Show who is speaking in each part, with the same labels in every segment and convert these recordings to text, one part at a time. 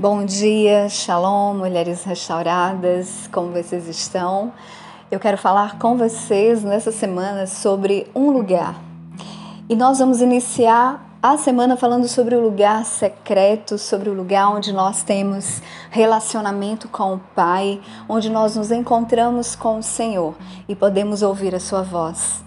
Speaker 1: Bom dia, shalom, mulheres restauradas, como vocês estão? Eu quero falar com vocês nessa semana sobre um lugar. E nós vamos iniciar a semana falando sobre o lugar secreto, sobre o lugar onde nós temos relacionamento com o Pai, onde nós nos encontramos com o Senhor e podemos ouvir a Sua voz.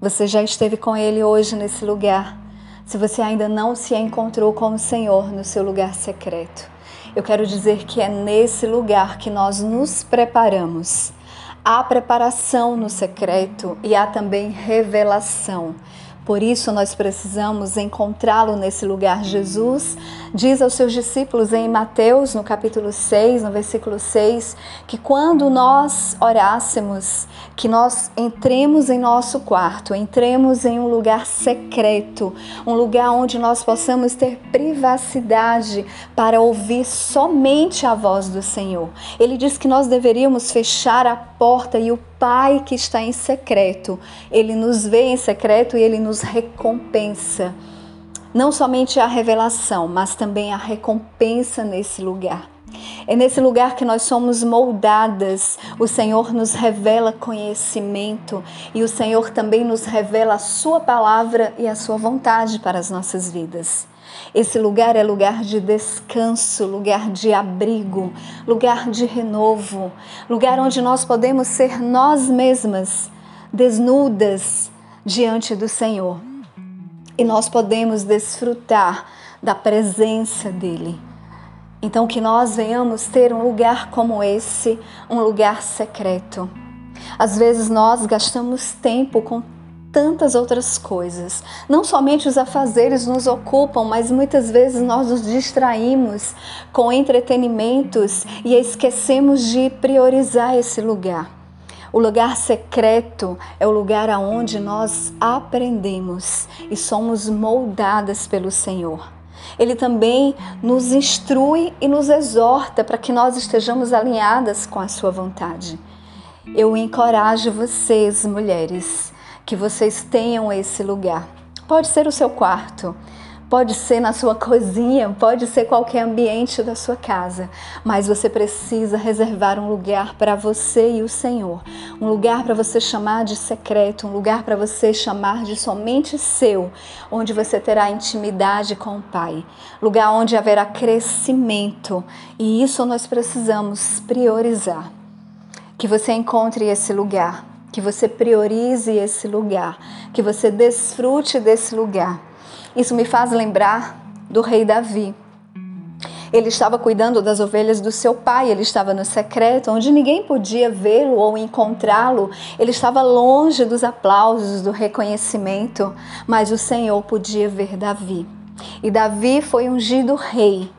Speaker 1: Você já esteve com Ele hoje nesse lugar? Se você ainda não se encontrou com o Senhor no seu lugar secreto, eu quero dizer que é nesse lugar que nós nos preparamos. Há preparação no secreto e há também revelação. Por isso nós precisamos encontrá-lo nesse lugar. Jesus diz aos seus discípulos em Mateus, no capítulo 6, no versículo 6, que quando nós orássemos, que nós entremos em nosso quarto, entremos em um lugar secreto, um lugar onde nós possamos ter privacidade para ouvir somente a voz do Senhor. Ele diz que nós deveríamos fechar a porta e o Pai que está em secreto, ele nos vê em secreto e ele nos recompensa. Não somente a revelação, mas também a recompensa nesse lugar. É nesse lugar que nós somos moldadas. O Senhor nos revela conhecimento e o Senhor também nos revela a Sua palavra e a Sua vontade para as nossas vidas. Esse lugar é lugar de descanso, lugar de abrigo, lugar de renovo, lugar onde nós podemos ser nós mesmas, desnudas diante do Senhor. E nós podemos desfrutar da presença dEle. Então, que nós venhamos ter um lugar como esse, um lugar secreto. Às vezes nós gastamos tempo com tantas outras coisas. Não somente os afazeres nos ocupam, mas muitas vezes nós nos distraímos com entretenimentos e esquecemos de priorizar esse lugar. O lugar secreto é o lugar aonde nós aprendemos e somos moldadas pelo Senhor. Ele também nos instrui e nos exorta para que nós estejamos alinhadas com a sua vontade. Eu encorajo vocês, mulheres, que vocês tenham esse lugar. Pode ser o seu quarto, pode ser na sua cozinha, pode ser qualquer ambiente da sua casa, mas você precisa reservar um lugar para você e o Senhor, um lugar para você chamar de secreto, um lugar para você chamar de somente seu, onde você terá intimidade com o Pai, lugar onde haverá crescimento, e isso nós precisamos priorizar. Que você encontre esse lugar que você priorize esse lugar, que você desfrute desse lugar. Isso me faz lembrar do rei Davi. Ele estava cuidando das ovelhas do seu pai, ele estava no secreto, onde ninguém podia vê-lo ou encontrá-lo. Ele estava longe dos aplausos, do reconhecimento, mas o Senhor podia ver Davi. E Davi foi ungido rei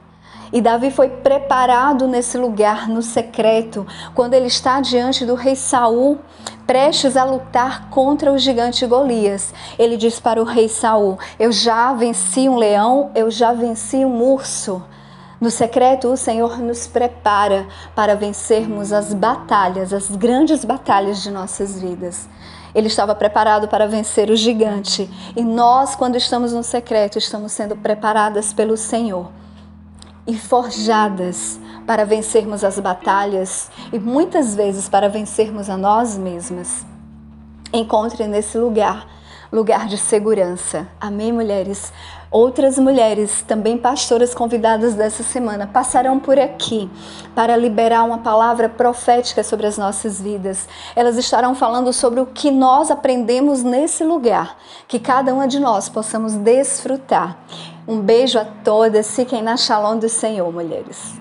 Speaker 1: e Davi foi preparado nesse lugar, no secreto, quando ele está diante do rei Saul, prestes a lutar contra o gigante Golias. Ele diz para o rei Saul: Eu já venci um leão, eu já venci um urso. No secreto, o Senhor nos prepara para vencermos as batalhas, as grandes batalhas de nossas vidas. Ele estava preparado para vencer o gigante. E nós, quando estamos no secreto, estamos sendo preparadas pelo Senhor e forjadas para vencermos as batalhas e muitas vezes para vencermos a nós mesmas. Encontre nesse lugar lugar de segurança. Amém, mulheres? Outras mulheres, também pastoras convidadas dessa semana, passarão por aqui para liberar uma palavra profética sobre as nossas vidas. Elas estarão falando sobre o que nós aprendemos nesse lugar, que cada uma de nós possamos desfrutar. Um beijo a todas, fiquem na Shalom do Senhor, mulheres.